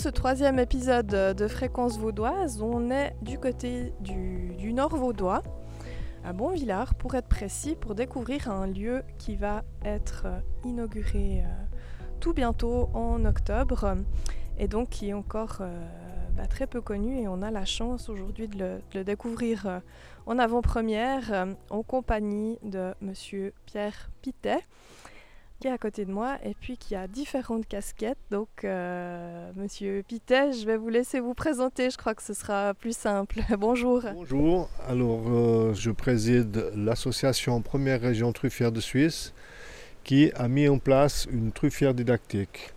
ce troisième épisode de Fréquence Vaudoise, on est du côté du, Nord Vaudois, à Bonvillard pour être précis, pour découvrir un lieu qui va être inauguré euh, tout bientôt en octobre et donc qui est encore euh, bah, très peu connu et on a la chance aujourd'hui de, le, découvrir euh, en avant-première en compagnie de Monsieur Pierre Pitet qui est à côté de moi et puis qui a différentes casquettes. Donc, euh, Monsieur Pitet, je vais vous laisser vous présenter. Je crois que ce sera plus simple. Bonjour. Bonjour. Alors, euh, je préside l'association Première Région Truffière de Suisse qui a mis en place une truffière didactique.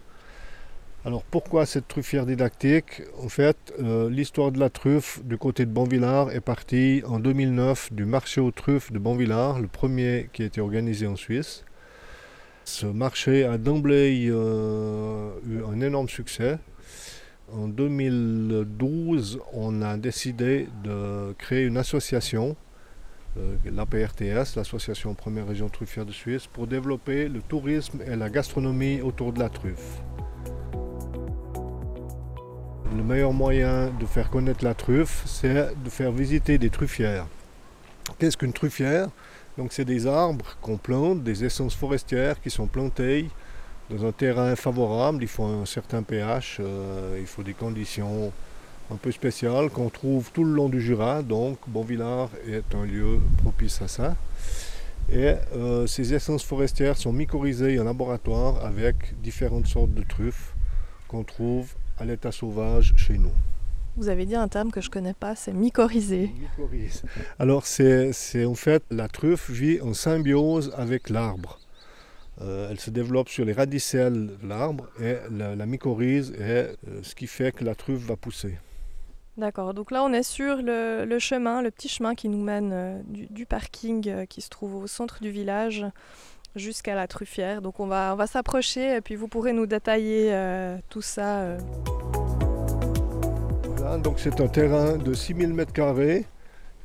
Alors pourquoi cette truffière didactique? En fait, euh, l'histoire de la truffe du côté de Bonvillard est partie en 2009 du marché aux truffes de Bonvillard, le premier qui a été organisé en Suisse. Ce marché a d'emblée euh, eu un énorme succès. En 2012, on a décidé de créer une association, euh, l'APRTS, l'Association Première Région Truffière de Suisse, pour développer le tourisme et la gastronomie autour de la truffe. Le meilleur moyen de faire connaître la truffe, c'est de faire visiter des truffières. Qu'est-ce qu'une truffière? Donc c'est des arbres qu'on plante, des essences forestières qui sont plantées dans un terrain favorable. Il faut un certain pH, euh, il faut des conditions un peu spéciales qu'on trouve tout le long du Jura. Donc Bonvillard est un lieu propice à ça. Et euh, ces essences forestières sont mycorhizées en laboratoire avec différentes sortes de truffes qu'on trouve à l'état sauvage chez nous. Vous avez dit un terme que je ne connais pas, c'est mycorhizé. Alors c'est en fait la truffe vit en symbiose avec l'arbre. Euh, elle se développe sur les radicelles de l'arbre et la, mycorhize est euh, ce qui fait que la truffe va pousser. D'accord, donc là on est sur le, chemin, le petit chemin qui nous mène euh, du, parking qui se trouve au centre du village jusqu'à la truffière. Donc on va, on va s'approcher et puis vous pourrez nous détailler tout ça donc c'est un terrain de 6000 m2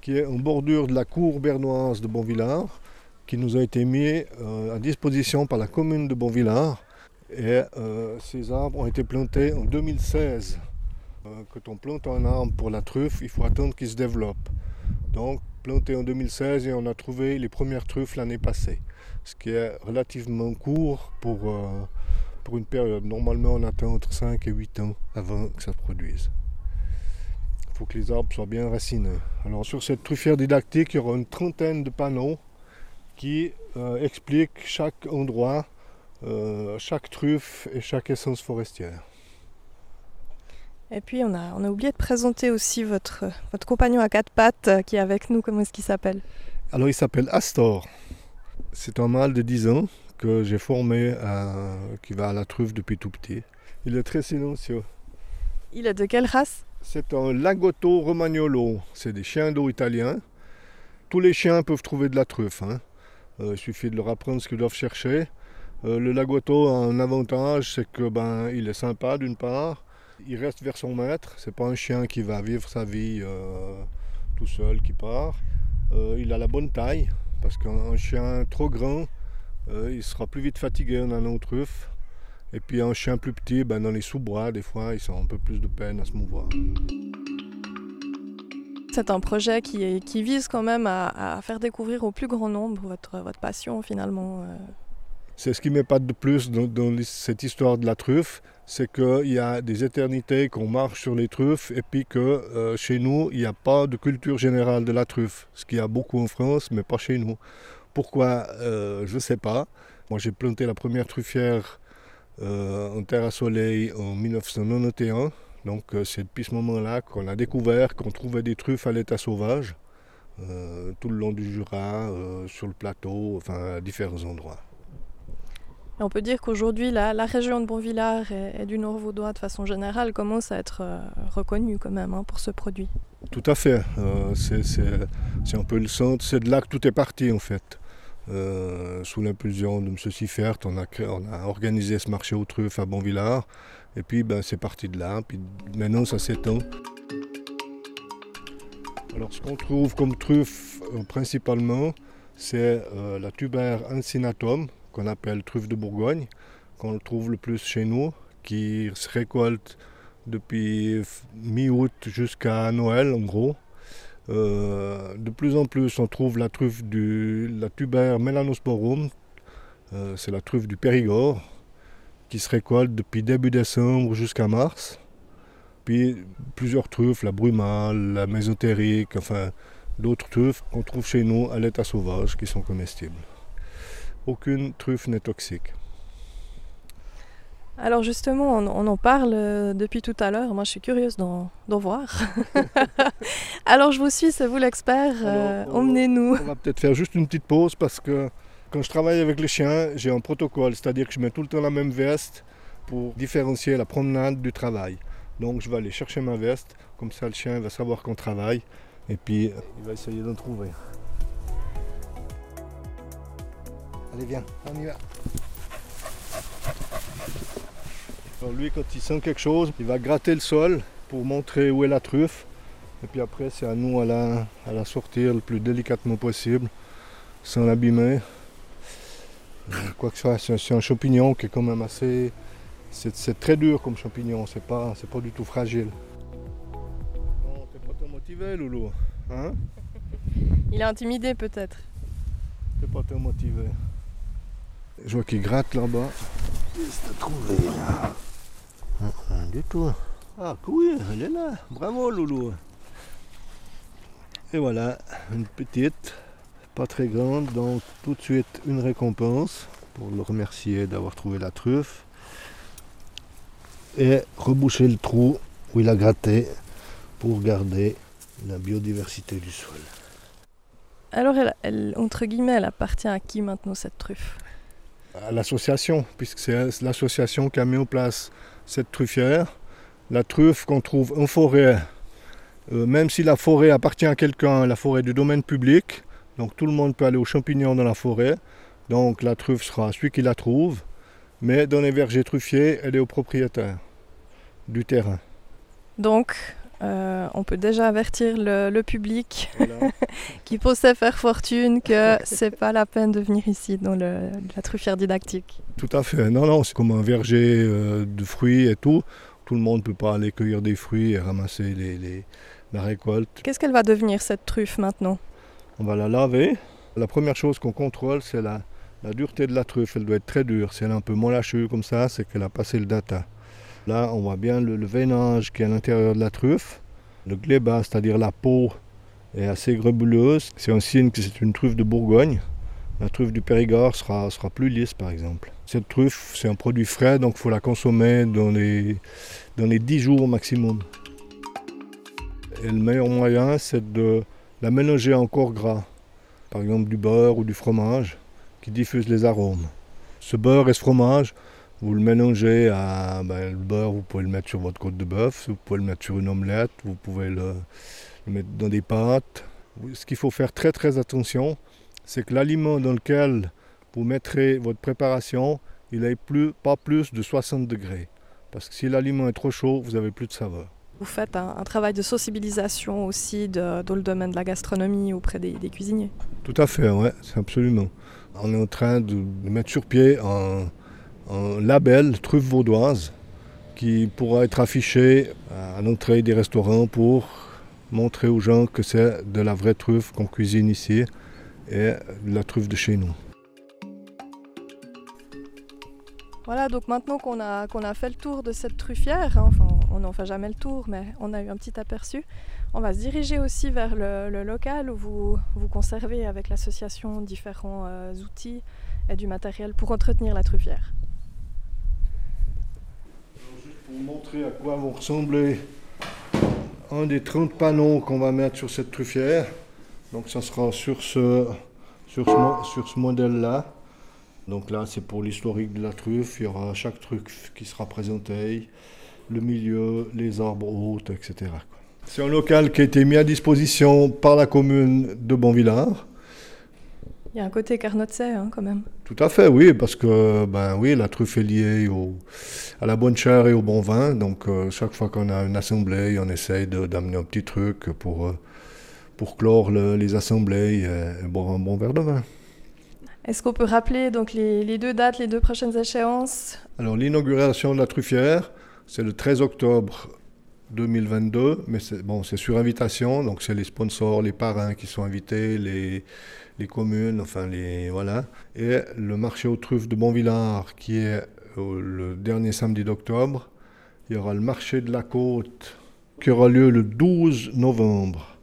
qui est en bordure de la cour bernoise de Bonvillard, qui nous a été mis euh, à disposition par la commune de Bonvillard. Et euh, ces arbres ont été plantés en 2016. Euh, quand on plante un arbre pour la truffe, il faut attendre qu'il se développe. Donc planté en 2016 et on a trouvé les premières truffes l'année passée, ce qui est relativement court pour, pour une période. Normalement on attend entre 5 et 8 ans avant que ça se produise faut que les arbres soient bien racinés. Alors sur cette truffière didactique, il y aura une trentaine de panneaux qui euh, expliquent chaque endroit, euh, chaque truffe et chaque essence forestière. Et puis on a, on a oublié de présenter aussi votre, votre compagnon à quatre pattes euh, qui est avec nous, comment est-ce qu'il s'appelle? Alors il s'appelle Astor. C'est un mâle de 10 ans que j'ai formé, qui va à la truffe depuis tout petit. Il est très silencieux. Il est de quelle race? C'est un Lagotto Romagnolo. C'est des chiens d'eau italiens. Tous les chiens peuvent trouver de la truffe. Hein. Euh, il suffit de leur apprendre ce qu'ils doivent chercher. Euh, le Lagotto a un avantage, c'est que ben, il est sympa d'une part. Il reste vers son maître. C'est pas un chien qui va vivre sa vie euh, tout seul, qui part. il a la bonne taille, parce qu'un chien trop grand, il sera plus vite fatigué en allant aux truffes. Et puis un chien plus petit, ben dans les sous-bras, des fois, ils ont un peu plus de peine à se mouvoir. C'est un projet qui, qui, vise quand même à, faire découvrir au plus grand nombre votre, votre passion finalement. Euh. C'est ce qui m'épate de plus dans, cette histoire de la truffe, c'est qu'il y a des éternités qu'on marche sur les truffes et puis que euh, chez nous, il n'y a pas de culture générale de la truffe, ce qu'il y a beaucoup en France, mais pas chez nous. Pourquoi euh, Je ne sais pas. Moi, j'ai planté la première truffière en terre à soleil en 1991. Donc euh, c'est depuis ce moment-là qu'on a découvert qu'on trouvait des truffes à l'état sauvage, euh, tout le long du Jura, sur le plateau, enfin à différents endroits. on peut dire qu'aujourd'hui, la, région de Bonvillard et, du Nord-Vaudois, de façon générale, commence à être reconnue quand même hein, pour ce produit. Tout à fait. c'est un peu le centre, c'est de là que tout est parti en fait. Euh, sous l'impulsion de M. Siffert, on a, organisé ce marché aux truffes à Bonvillard. Et puis ben, c'est parti de là. Puis maintenant ça s'étend. Alors ce qu'on trouve comme truffe euh, principalement, c'est euh, la tuber incinatum, qu'on appelle truffe de Bourgogne, qu'on trouve le plus chez nous, qui se récolte depuis mi-août jusqu'à Noël en gros. Euh, de plus en plus, on trouve la truffe du la tuber melanosporum, euh, c'est la truffe du Périgord, qui se récolte depuis début décembre jusqu'à mars. Puis plusieurs truffes, la brumale, la mésotérique, enfin d'autres truffes qu'on trouve chez nous à l'état sauvage qui sont comestibles. Aucune truffe n'est toxique. Alors justement, on, en parle euh, depuis tout à l'heure. Moi, je suis curieuse d'en voir. Alors je vous suis, c'est vous l'expert. Euh, emmenez-nous. On va peut-être faire juste une petite pause parce que quand je travaille avec les chiens, j'ai un protocole, c'est-à-dire que je mets tout le temps la même veste pour différencier la promenade du travail. Donc je vais aller chercher ma veste, comme ça le chien va savoir qu'on travaille et puis il va essayer d'en trouver. Allez viens, on y va. Alors lui, quand il sent quelque chose, il va gratter le sol pour montrer où est la truffe. Et puis après, c'est à nous à la, à la sortir le plus délicatement possible, sans l'abîmer. Quoi que ce soit, c'est un champignon qui est quand même assez... C'est très dur comme champignon, c'est pas, pas du tout fragile. Non, t'es pas trop motivé, Loulou hein? Il est intimidé peut-être. T'es pas trop motivé. Je vois qu'il gratte là-bas. Qu'est-ce que trouvé là Rien du tout. Ah oui, elle est là. Bravo Loulou. Et voilà, une petite, pas très grande, donc tout de suite une récompense pour le remercier d'avoir trouvé la truffe. Et reboucher le trou où il a gratté pour garder la biodiversité du sol. Alors, elle, entre guillemets, elle appartient à qui maintenant cette truffe? À l'association, puisque c'est l'association qui a mis en place cette truffière. La truffe qu'on trouve en forêt, euh, même si la forêt appartient à quelqu'un, la forêt du domaine public, donc tout le monde peut aller aux champignons dans la forêt. Donc la truffe sera celui qui la trouve, mais dans les vergers truffiers, elle est au propriétaire du terrain. Donc, euh, on peut déjà avertir le, public qui pensait faire fortune que c'est pas la peine de venir ici dans la truffière didactique. Tout à fait. Non, non, c'est comme un verger euh, de fruits et tout. Tout le monde ne peut pas aller cueillir des fruits et ramasser les, la récolte. Qu'est-ce qu'elle va devenir cette truffe maintenant? On va la laver. La première chose qu'on contrôle, c'est la, dureté de la truffe. Elle doit être très dure. Si elle est un peu mollachue comme ça, c'est qu'elle a passé le data. Là, on voit bien le, veinage qui est à l'intérieur de la truffe. Le gléba, c'est-à-dire la peau, est assez grebuleuse. C'est un signe que c'est une truffe de Bourgogne. La truffe du Périgord sera, plus lisse, par exemple. Cette truffe, c'est un produit frais, donc il faut la consommer dans les, dans les 10 jours maximum. Et le meilleur moyen, c'est de la mélanger encore gras. Par exemple du beurre ou du fromage qui diffuse les arômes. Ce beurre et ce fromage, vous le mélangez à ben, le beurre, vous pouvez le mettre sur votre côte de bœuf, vous pouvez le mettre sur une omelette, vous pouvez le, mettre dans des pâtes. Ce qu'il faut faire très très attention, c'est que l'aliment dans lequel vous mettrez votre préparation, il n'ait plus, pas plus de 60 degrés. Parce que si l'aliment est trop chaud, vous n'avez plus de saveur. Vous faites un, travail de sensibilisation aussi dans le domaine de la gastronomie auprès des, cuisiniers? Tout à fait, oui, c'est absolument. On est en train de mettre sur pied un, un label truffe vaudoise qui pourra être affiché à l'entrée des restaurants pour montrer aux gens que c'est de la vraie truffe qu'on cuisine ici et de la truffe de chez nous. Voilà, donc maintenant qu'on a, qu'on a fait le tour de cette truffière, hein, enfin on n'en fait jamais le tour, mais on a eu un petit aperçu, on va se diriger aussi vers le, local où vous, vous conservez avec l'association différents euh, outils et du matériel pour entretenir la truffière pour à quoi vont ressembler un des 30 panneaux qu'on va mettre sur cette truffière. Donc ça sera sur ce, sur ce, modèle-là. Donc là, c'est pour l'historique de la truffe. Il y aura chaque truc qui sera présenté, le milieu, les arbres hautes, etc. C'est un local qui a été mis à disposition par la commune de Bonvillard il y a un côté carnotset hein, quand même. Tout à fait, oui, parce que ben oui, la truffe est liée à la bonne chair et au bon vin. Donc euh, chaque fois qu'on a une assemblée, on essaye d'amener un petit truc pour, euh, pour clore les assemblées et, boire un bon verre de vin. Est-ce qu'on peut rappeler donc les, les, deux dates, les deux prochaines échéances? Alors l'inauguration de la truffière, C'est le 13 octobre 2022, mais c'est bon, sur invitation, donc c'est les sponsors, les parrains qui sont invités, les, communes, enfin les voilà. Et le marché aux truffes de Bonvillard qui est le dernier samedi d'octobre. Il y aura le marché de la côte qui aura lieu le 12 novembre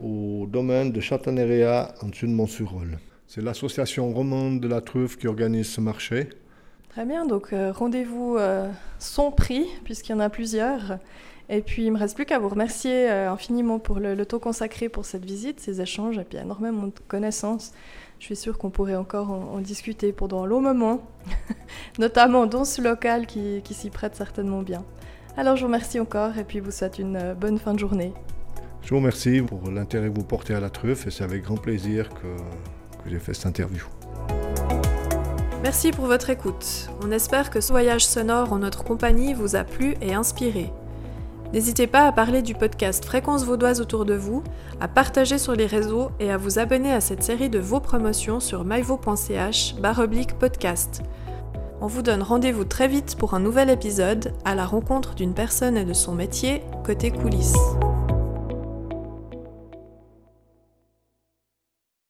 au domaine de Châtaneria en dessus de Montsurol. C'est l'association romande de la truffe qui organise ce marché. Très bien, donc euh, rendez-vous euh, son prix, puisqu'il y en a plusieurs. Et puis, il me reste plus qu'à vous remercier euh, infiniment pour le, temps consacré pour cette visite, ces échanges, et puis énormément de connaissances. Je suis sûre qu'on pourrait encore en, discuter pendant un long moment, notamment dans ce local qui, s'y prête certainement bien. Alors, je vous remercie encore, et puis vous souhaite une bonne fin de journée. Je vous remercie pour l'intérêt que vous portez à la truffe, et c'est avec grand plaisir que j'ai fait cette interview. Merci pour votre écoute. On espère que ce voyage sonore en notre compagnie vous a plu et inspiré. N'hésitez pas à parler du podcast Fréquence Vaudoise autour de vous, à partager sur les réseaux et à vous abonner à cette série de vos promotions sur myvo.ch podcast. On vous donne rendez-vous très vite pour un nouvel épisode à la rencontre d'une personne et de son métier côté coulisses.